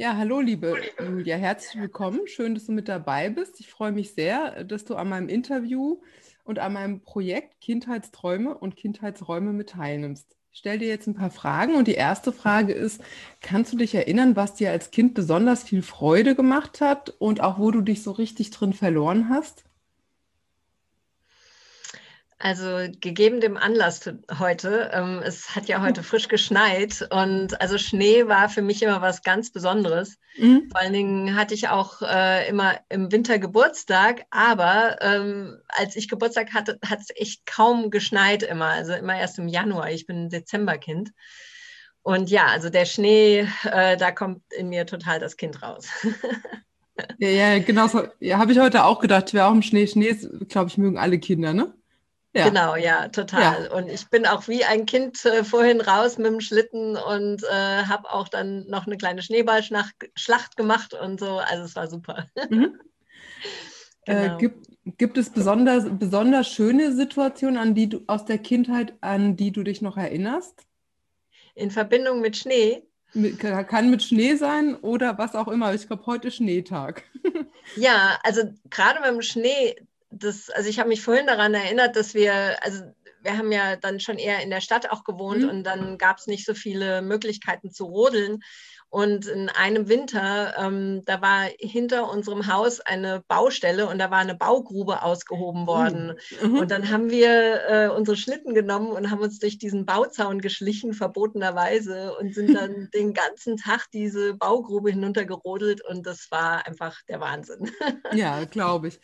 Ja, hallo liebe Julia, herzlich willkommen. Schön, dass du mit dabei bist. Ich freue mich sehr, dass du an meinem Interview und an meinem Projekt Kindheitsträume und Kindheitsräume mit teilnimmst. Ich stelle dir jetzt ein paar Fragen und die erste Frage ist, kannst du dich erinnern, was dir als Kind besonders viel Freude gemacht hat und auch wo du dich so richtig drin verloren hast? Also gegeben dem Anlass heute, ähm, es hat ja heute frisch geschneit und also Schnee war für mich immer was ganz Besonderes. Mhm. Vor allen Dingen hatte ich auch äh, immer im Winter Geburtstag, aber ähm, als ich Geburtstag hatte, hat es echt kaum geschneit immer, also immer erst im Januar. Ich bin ein Dezemberkind. Und ja, also der Schnee, äh, da kommt in mir total das Kind raus. ja, ja, genau so. Ja, habe ich heute auch gedacht, wäre auch im Schnee. Schnee, glaube ich, mögen alle Kinder, ne? Ja. Genau, ja, total. Ja. Und ich bin auch wie ein Kind äh, vorhin raus mit dem Schlitten und äh, habe auch dann noch eine kleine Schneeballschlacht gemacht und so. Also es war super. Mhm. Äh, genau. Äh, gibt, gibt es besonders, besonders schöne Situationen, an die du aus der Kindheit, an die du dich noch erinnerst? In Verbindung mit Schnee? Mit, kann mit Schnee sein oder was auch immer. Ich glaube, heute ist Schneetag. ja, also gerade beim Schnee, das, also ich habe mich vorhin daran erinnert, dass wir, also wir haben ja dann schon eher in der Stadt auch gewohnt mhm. und dann gab es nicht so viele Möglichkeiten zu rodeln. Und in einem Winter, ähm, da war hinter unserem Haus eine Baustelle und da war eine Baugrube ausgehoben worden. Mhm. Und dann haben wir äh, unsere Schlitten genommen und haben uns durch diesen Bauzaun geschlichen, verbotenerweise, und sind dann den ganzen Tag diese Baugrube hinuntergerodelt und das war einfach der Wahnsinn. Ja, glaube ich.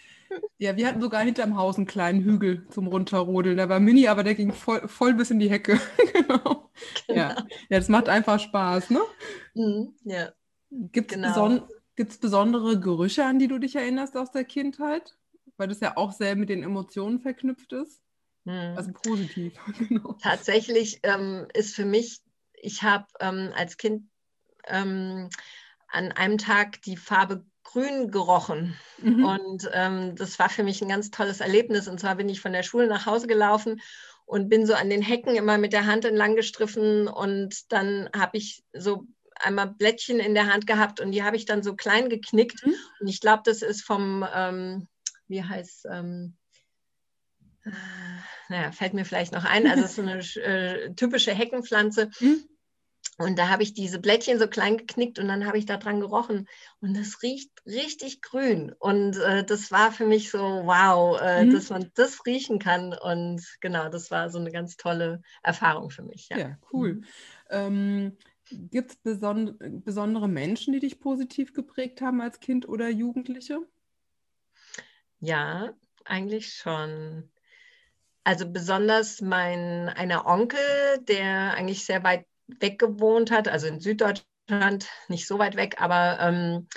Ja, wir hatten sogar hinterm Haus einen kleinen Hügel zum Runterrodeln. Der war mini, aber der ging voll, voll bis in die Hecke. genau. genau. Ja. ja, das macht einfach Spaß, ne? Mhm, ja. Gibt es genau. beson besondere Gerüche, an die du dich erinnerst aus der Kindheit? Weil das ja auch sehr mit den Emotionen verknüpft ist. Mhm. Also positiv. genau. Tatsächlich ähm, ist für mich, ich habe ähm, als Kind ähm, an einem Tag die Farbe grün gerochen. Mhm. Und ähm, das war für mich ein ganz tolles Erlebnis. Und zwar bin ich von der Schule nach Hause gelaufen und bin so an den Hecken immer mit der Hand entlang gestriffen. Und dann habe ich so einmal Blättchen in der Hand gehabt und die habe ich dann so klein geknickt. Mhm. Und ich glaube, das ist vom, ähm, wie heißt, ähm, äh, naja, fällt mir vielleicht noch ein, also es ist so eine äh, typische Heckenpflanze. Mhm. Und da habe ich diese Blättchen so klein geknickt und dann habe ich da dran gerochen. Und es riecht richtig grün. Und äh, das war für mich so, wow, äh, mhm. dass man das riechen kann. Und genau, das war so eine ganz tolle Erfahrung für mich. Ja, ja cool. Mhm. Ähm, Gibt es beson besondere Menschen, die dich positiv geprägt haben als Kind oder Jugendliche? Ja, eigentlich schon. Also besonders mein einer Onkel, der eigentlich sehr weit weg gewohnt hat, also in Süddeutschland, nicht so weit weg, aber ähm,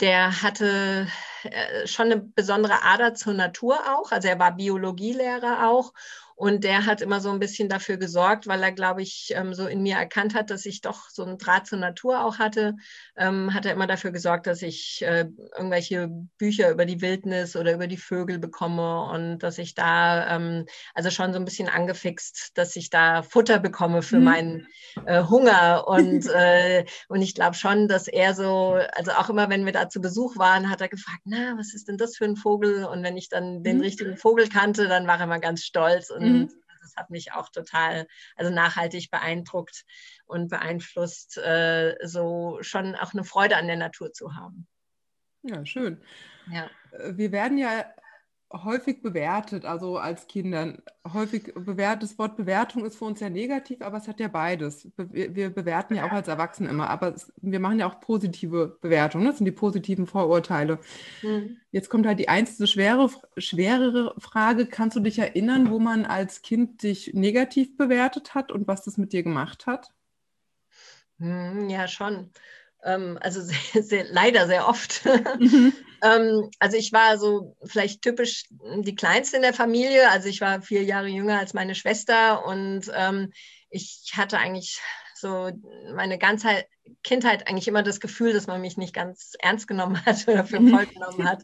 der hatte äh, schon eine besondere Ader zur Natur auch. Also er war Biologielehrer auch und der hat immer so ein bisschen dafür gesorgt, weil er, glaube ich, ähm, so in mir erkannt hat, dass ich doch so einen Draht zur Natur auch hatte, ähm, hat er immer dafür gesorgt, dass ich äh, irgendwelche Bücher über die Wildnis oder über die Vögel bekomme und dass ich da ähm, also schon so ein bisschen angefixt, dass ich da Futter bekomme für mhm. meinen äh, Hunger. Und, äh, und ich glaube schon, dass er so, also auch immer, wenn wir da zu Besuch waren, hat er gefragt, na, was ist denn das für ein Vogel? Und wenn ich dann den mhm. richtigen Vogel kannte, dann war er immer ganz stolz. Und Mhm. Das hat mich auch total, also nachhaltig beeindruckt und beeinflusst, äh, so schon auch eine Freude an der Natur zu haben. Ja, schön. Ja. Äh, wir werden ja häufig bewertet, also als Kindern. Häufig bewertet, das Wort Bewertung ist für uns ja negativ, aber es hat ja beides. Wir bewerten ja auch als Erwachsene immer, aber wir machen ja auch positive Bewertungen, das sind die positiven Vorurteile. Mhm. Jetzt kommt halt die einzige schwere, schwerere Frage, kannst du dich erinnern, wo man als Kind dich negativ bewertet hat und was das mit dir gemacht hat? Hm, ja, schon. Ähm, also sehr, sehr, leider sehr oft. Mhm. ähm, also ich war so vielleicht typisch die Kleinste in der Familie. Also ich war vier Jahre jünger als meine Schwester und ähm, ich hatte eigentlich so meine ganze, Kindheit eigentlich immer das Gefühl, dass man mich nicht ganz ernst genommen hat oder für voll genommen hat.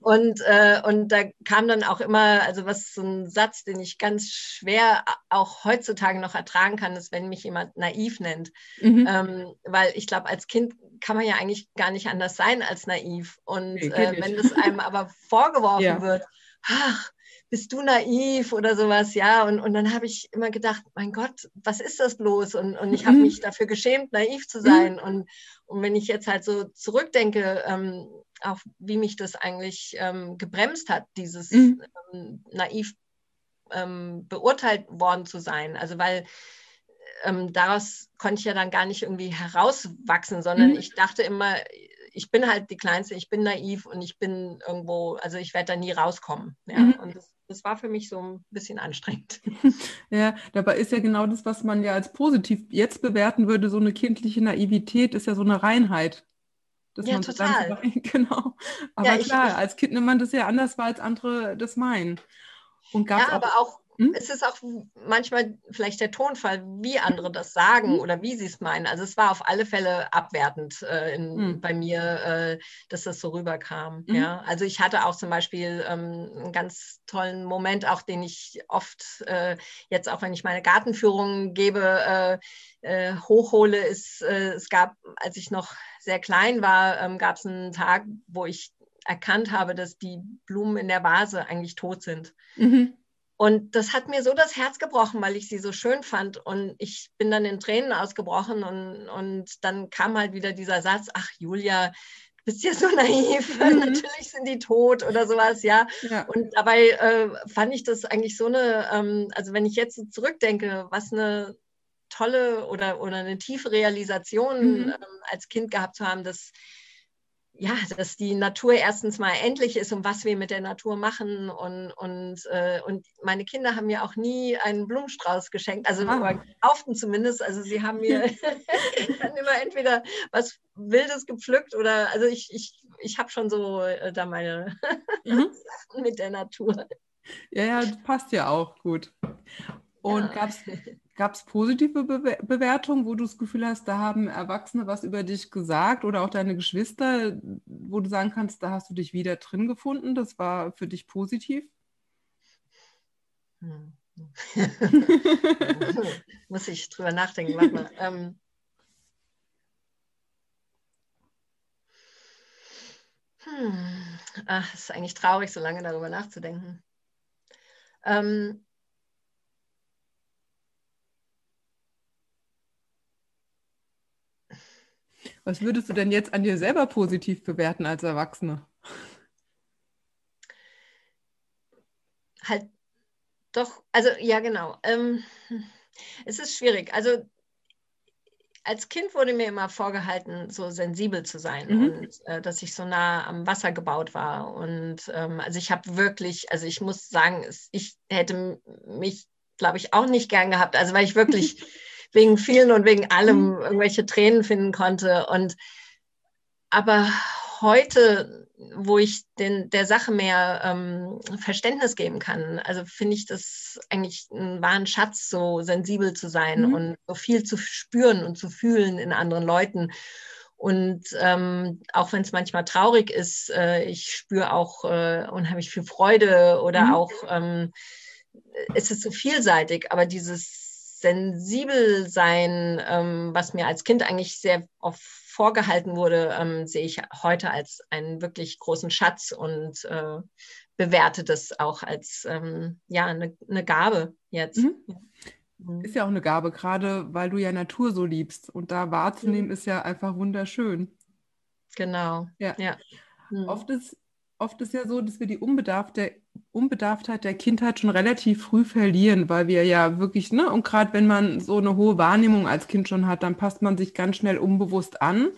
Und, äh, und da kam dann auch immer, also was so ein Satz, den ich ganz schwer auch heutzutage noch ertragen kann, ist, wenn mich jemand naiv nennt. Mhm. Ähm, weil ich glaube, als Kind kann man ja eigentlich gar nicht anders sein als naiv. Und äh, wenn das einem aber vorgeworfen ja. wird, ach, bist du naiv oder sowas, ja. Und, und dann habe ich immer gedacht, mein Gott, was ist das bloß? Und, und ich habe mhm. mich dafür geschämt, naiv zu sein. Mhm. Und, und wenn ich jetzt halt so zurückdenke, ähm, auf wie mich das eigentlich ähm, gebremst hat, dieses mhm. ähm, naiv ähm, beurteilt worden zu sein. Also weil ähm, daraus konnte ich ja dann gar nicht irgendwie herauswachsen, sondern ich dachte immer, ich bin halt die Kleinste, ich bin naiv und ich bin irgendwo, also ich werde da nie rauskommen. Ja? Mhm. Und das, das, war für mich so ein bisschen anstrengend. Ja, dabei ist ja genau das, was man ja als positiv jetzt bewerten würde, so eine kindliche Naivität ist ja so eine Reinheit. Dass ja, total. So, genau. Aber ja, klar, ich, als Kind nimmt man das ja anders wahr, als andere das meinen. Und ja, aber auch hm? Es ist auch manchmal vielleicht der Tonfall, wie andere das sagen hm? oder wie sie es meinen. Also es war auf alle Fälle abwertend äh, in, hm. bei mir, äh, dass das so rüberkam. Mhm. Ja? Also ich hatte auch zum Beispiel ähm, einen ganz tollen Moment, auch den ich oft äh, jetzt auch, wenn ich meine Gartenführungen gebe, äh, äh, hochhole, ist, äh, es gab, als ich noch sehr klein war, ähm, gab es einen Tag, wo ich erkannt habe, dass die Blumen in der Vase eigentlich tot sind. Mhm. Und das hat mir so das Herz gebrochen, weil ich sie so schön fand. Und ich bin dann in Tränen ausgebrochen. Und, und dann kam halt wieder dieser Satz, ach Julia, du bist ja so naiv, mhm. natürlich sind die tot oder sowas, ja. ja. Und dabei äh, fand ich das eigentlich so eine, ähm, also wenn ich jetzt so zurückdenke, was eine tolle oder, oder eine tiefe Realisation mhm. ähm, als Kind gehabt zu haben, dass ja, dass die Natur erstens mal endlich ist und was wir mit der Natur machen. Und, und, äh, und meine Kinder haben mir auch nie einen Blumenstrauß geschenkt, also ah. kauften zumindest. Also sie haben mir dann immer entweder was Wildes gepflückt oder, also ich, ich, ich habe schon so äh, da meine mhm. Sachen mit der Natur. Ja, ja, passt ja auch gut. Und ja. gab es positive Be Bewertungen, wo du das Gefühl hast, da haben Erwachsene was über dich gesagt oder auch deine Geschwister, wo du sagen kannst, da hast du dich wieder drin gefunden? Das war für dich positiv? Hm. Muss ich drüber nachdenken. Warte mal. Ähm, hm. Ach, ist eigentlich traurig, so lange darüber nachzudenken. Ähm, Was würdest du denn jetzt an dir selber positiv bewerten als Erwachsene? Halt doch, also ja, genau. Ähm, es ist schwierig. Also als Kind wurde mir immer vorgehalten, so sensibel zu sein mhm. und äh, dass ich so nah am Wasser gebaut war. Und ähm, also ich habe wirklich, also ich muss sagen, ich hätte mich, glaube ich, auch nicht gern gehabt. Also weil ich wirklich wegen vielen und wegen allem mhm. irgendwelche Tränen finden konnte. Und aber heute, wo ich den, der Sache mehr ähm, Verständnis geben kann, also finde ich das eigentlich einen wahren Schatz, so sensibel zu sein mhm. und so viel zu spüren und zu fühlen in anderen Leuten. Und ähm, auch wenn es manchmal traurig ist, äh, ich spüre auch äh, unheimlich viel Freude oder mhm. auch ähm, es ist so vielseitig, aber dieses sensibel sein, ähm, was mir als Kind eigentlich sehr oft vorgehalten wurde, ähm, sehe ich heute als einen wirklich großen Schatz und äh, bewerte das auch als ähm, ja, eine, eine Gabe jetzt. Mhm. mhm. Ist ja auch eine Gabe, gerade weil du ja Natur so liebst. Und da wahrzunehmen mhm. ist ja einfach wunderschön. Genau. Ja. ja. Mhm. Oft ist oft ist ja so, dass wir die Unbedarfte, Unbedarftheit der Kindheit schon relativ früh verlieren, weil wir ja wirklich, ne, und gerade wenn man so eine hohe Wahrnehmung als Kind schon hat, dann passt man sich ganz schnell unbewusst an.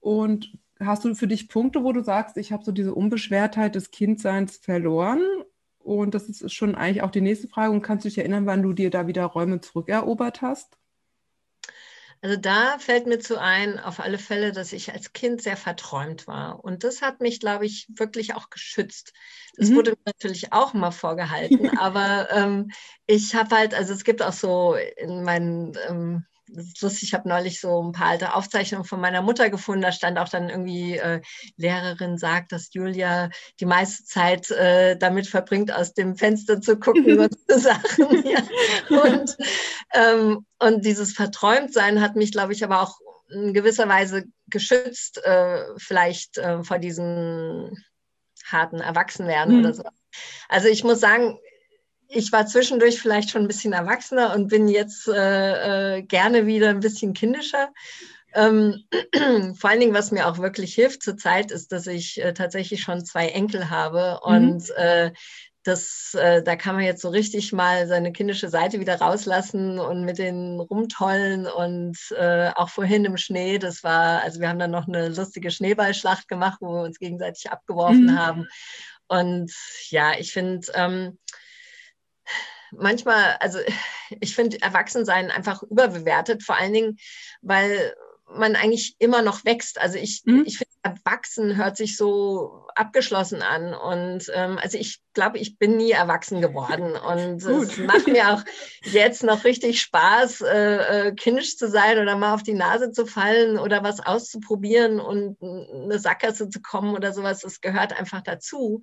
Und hast du für dich Punkte, wo du sagst, ich habe so diese Unbeschwertheit des Kindseins verloren? Und das ist schon eigentlich auch die nächste Frage. Und kannst du dich erinnern, wann du dir da wieder Räume zurückerobert hast? Also da fällt mir zu ein, auf alle Fälle, dass ich als Kind sehr verträumt war. Und das hat mich, glaube ich, wirklich auch geschützt. Das mhm. wurde mir natürlich auch mal vorgehalten, aber ähm, ich habe halt, also es gibt auch so in meinen ähm, lustig, ich habe neulich so ein paar alte Aufzeichnungen von meiner Mutter gefunden. Da stand auch dann irgendwie, äh, Lehrerin sagt, dass Julia die meiste Zeit äh, damit verbringt, aus dem Fenster zu gucken und zu Sachen. Ja. Und, ähm, und dieses Verträumtsein hat mich, glaube ich, aber auch in gewisser Weise geschützt, äh, vielleicht äh, vor diesem harten Erwachsenwerden mhm. oder so. Also ich muss sagen, ich war zwischendurch vielleicht schon ein bisschen erwachsener und bin jetzt äh, äh, gerne wieder ein bisschen kindischer. Ähm, vor allen Dingen, was mir auch wirklich hilft zurzeit, ist, dass ich äh, tatsächlich schon zwei Enkel habe mhm. und äh, das, äh, da kann man jetzt so richtig mal seine kindische Seite wieder rauslassen und mit den rumtollen und äh, auch vorhin im Schnee, das war, also wir haben dann noch eine lustige Schneeballschlacht gemacht, wo wir uns gegenseitig abgeworfen mhm. haben. Und ja, ich finde, ähm, manchmal, also ich finde Erwachsensein einfach überbewertet, vor allen Dingen, weil man eigentlich immer noch wächst. Also ich, mhm. ich finde, erwachsen hört sich so abgeschlossen an. Und ähm, also ich glaube, ich bin nie erwachsen geworden. Und es macht mir auch jetzt noch richtig Spaß, äh, äh, kindisch zu sein oder mal auf die Nase zu fallen oder was auszuprobieren und eine Sackgasse zu kommen oder sowas. Das gehört einfach dazu.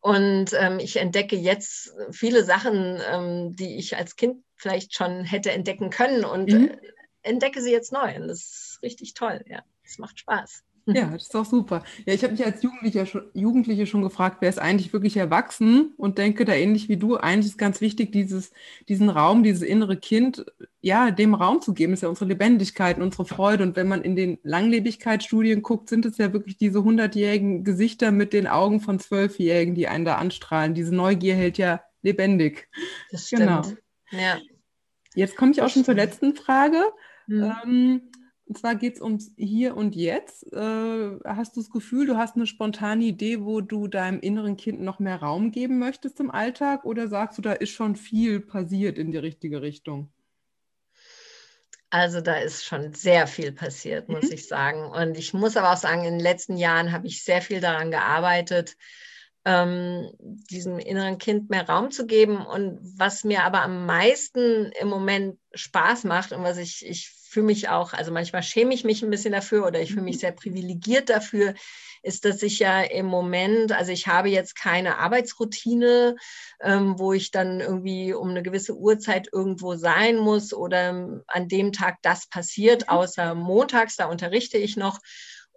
Und ähm, ich entdecke jetzt viele Sachen, ähm, die ich als Kind vielleicht schon hätte entdecken können und mhm. äh, entdecke sie jetzt neu. Und das ist richtig toll. Ja, es macht Spaß. Ja, das ist auch super. Ja, ich habe mich als Jugendliche schon, Jugendliche schon gefragt, wer ist eigentlich wirklich erwachsen und denke da ähnlich wie du, eigentlich ist ganz wichtig, dieses, diesen Raum, dieses innere Kind, ja, dem Raum zu geben, das ist ja unsere Lebendigkeit und unsere Freude. Und wenn man in den Langlebigkeitsstudien guckt, sind es ja wirklich diese hundertjährigen Gesichter mit den Augen von Zwölfjährigen, die einen da anstrahlen. Diese Neugier hält ja lebendig. Das stimmt. Genau. Ja. Jetzt komme ich auch schon zur letzten Frage. Mhm. Ähm, und zwar geht es ums Hier und Jetzt. Äh, hast du das Gefühl, du hast eine spontane Idee, wo du deinem inneren Kind noch mehr Raum geben möchtest im Alltag? Oder sagst du, da ist schon viel passiert in die richtige Richtung? Also da ist schon sehr viel passiert, muss mhm. ich sagen. Und ich muss aber auch sagen, in den letzten Jahren habe ich sehr viel daran gearbeitet, ähm, diesem inneren Kind mehr Raum zu geben. Und was mir aber am meisten im Moment Spaß macht und was ich, ich fühle mich auch, also manchmal schäme ich mich ein bisschen dafür oder ich fühle mich mhm. sehr privilegiert dafür, ist, dass ich ja im Moment, also ich habe jetzt keine Arbeitsroutine, ähm, wo ich dann irgendwie um eine gewisse Uhrzeit irgendwo sein muss oder an dem Tag das passiert, mhm. außer montags, da unterrichte ich noch.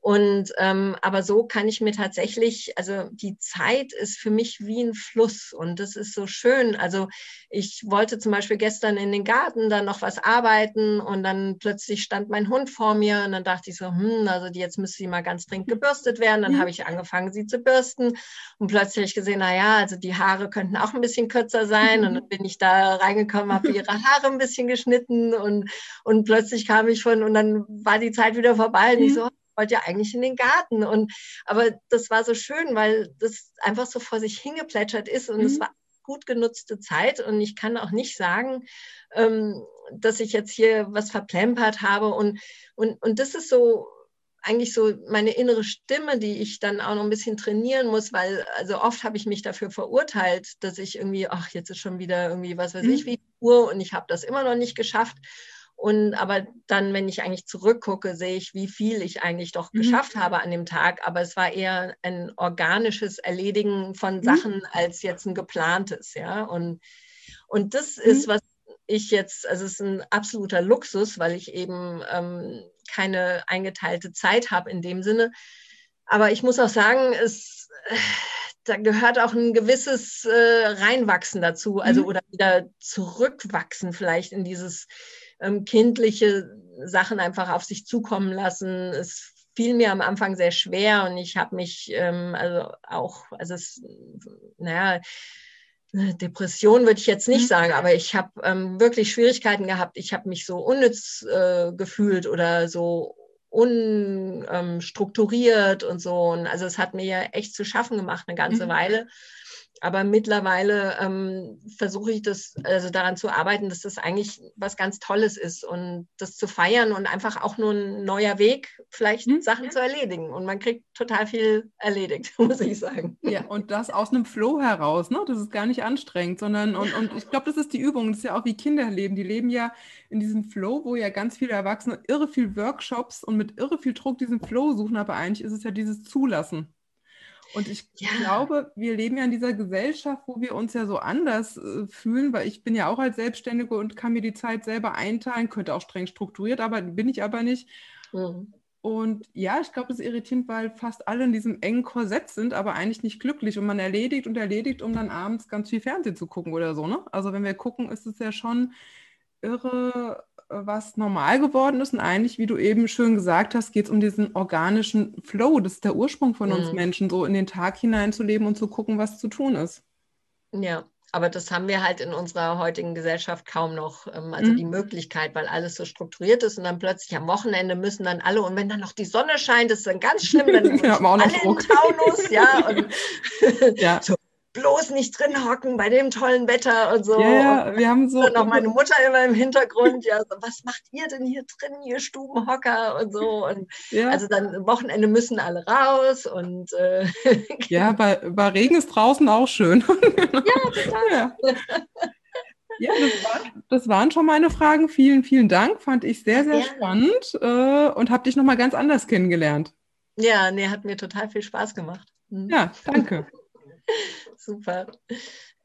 Und ähm, aber so kann ich mir tatsächlich, also die Zeit ist für mich wie ein Fluss und das ist so schön. Also ich wollte zum Beispiel gestern in den Garten dann noch was arbeiten und dann plötzlich stand mein Hund vor mir und dann dachte ich so, hm, also die, jetzt müsste sie mal ganz dringend gebürstet werden. Dann mhm. habe ich angefangen, sie zu bürsten und plötzlich ich gesehen, na ja, also die Haare könnten auch ein bisschen kürzer sein und dann bin ich da reingekommen, habe ihre Haare ein bisschen geschnitten und und plötzlich kam ich von und dann war die Zeit wieder vorbei und ich mhm. so wollte ja eigentlich in den Garten. Und aber das war so schön, weil das einfach so vor sich hingeplätschert ist und es mhm. war gut genutzte Zeit. Und ich kann auch nicht sagen, ähm, dass ich jetzt hier was verplempert habe. Und, und, und das ist so eigentlich so meine innere Stimme, die ich dann auch noch ein bisschen trainieren muss, weil also oft habe ich mich dafür verurteilt, dass ich irgendwie, ach, jetzt ist schon wieder irgendwie, was weiß mhm. ich, wie Uhr und ich habe das immer noch nicht geschafft. Und aber dann, wenn ich eigentlich zurückgucke, sehe ich, wie viel ich eigentlich doch mhm. geschafft habe an dem Tag. Aber es war eher ein organisches Erledigen von mhm. Sachen als jetzt ein geplantes, ja. Und, und das mhm. ist, was ich jetzt, also es ist ein absoluter Luxus, weil ich eben ähm, keine eingeteilte Zeit habe in dem Sinne. Aber ich muss auch sagen, es, da gehört auch ein gewisses äh, Reinwachsen dazu, also mhm. oder wieder zurückwachsen vielleicht in dieses ähm, kindliche Sachen einfach auf sich zukommen lassen. Es fiel mir am Anfang sehr schwer und ich habe mich ähm, also auch, also es, naja, Depression würde ich jetzt nicht mhm. sagen, aber ich habe ähm, wirklich Schwierigkeiten gehabt. Ich habe mich so unnütz äh, gefühlt oder so unstrukturiert ähm, und so. Und also es hat mir ja echt zu schaffen gemacht eine ganze mhm. Weile. Aber mittlerweile ähm, versuche ich das, also daran zu arbeiten, dass das eigentlich was ganz Tolles ist und das zu feiern und einfach auch nur ein neuer Weg, vielleicht mhm. Sachen zu erledigen. Und man kriegt total viel erledigt, muss ich sagen. Ja, und das aus einem Flow heraus, ne? Das ist gar nicht anstrengend, sondern, und, und ich glaube, das ist die Übung. Das ist ja auch wie Kinder leben. Die leben ja in diesem Flow, wo ja ganz viele Erwachsene irre viel Workshops und mit irre viel Druck diesen Flow suchen, aber eigentlich ist es ja dieses Zulassen. Und ich ja. glaube, wir leben ja in dieser Gesellschaft, wo wir uns ja so anders äh, fühlen, weil ich bin ja auch als Selbstständige und kann mir die Zeit selber einteilen, könnte auch streng strukturiert, aber bin ich aber nicht. Mhm. Und ja, ich glaube, das ist irritierend, weil fast alle in diesem engen Korsett sind, aber eigentlich nicht glücklich. Und man erledigt und erledigt, um dann abends ganz viel Fernsehen zu gucken oder so. Ne? Also wenn wir gucken, ist es ja schon irre, was normal geworden ist. Und eigentlich, wie du eben schön gesagt hast, geht es um diesen organischen Flow. Das ist der Ursprung von mhm. uns Menschen, so in den Tag hineinzuleben und zu gucken, was zu tun ist. Ja, aber das haben wir halt in unserer heutigen Gesellschaft kaum noch. Ähm, also mhm. die Möglichkeit, weil alles so strukturiert ist und dann plötzlich am Wochenende müssen dann alle, und wenn dann noch die Sonne scheint, ist dann ganz schlimm, dann ja, alle in Taunus, ja, und ja. so bloß nicht drin hocken bei dem tollen Wetter und so. Ja, wir haben so. Und auch meine Mutter immer im Hintergrund, ja, so, was macht ihr denn hier drin, ihr Stubenhocker und so. Und ja. also dann Wochenende müssen alle raus und äh, ja, bei, bei Regen ist draußen auch schön. ja, total. Ja. Ja, das waren, das waren, schon meine Fragen. Vielen, vielen Dank. Fand ich sehr, sehr ja. spannend äh, und habe dich nochmal ganz anders kennengelernt. Ja, nee, hat mir total viel Spaß gemacht. Mhm. Ja, danke. Super.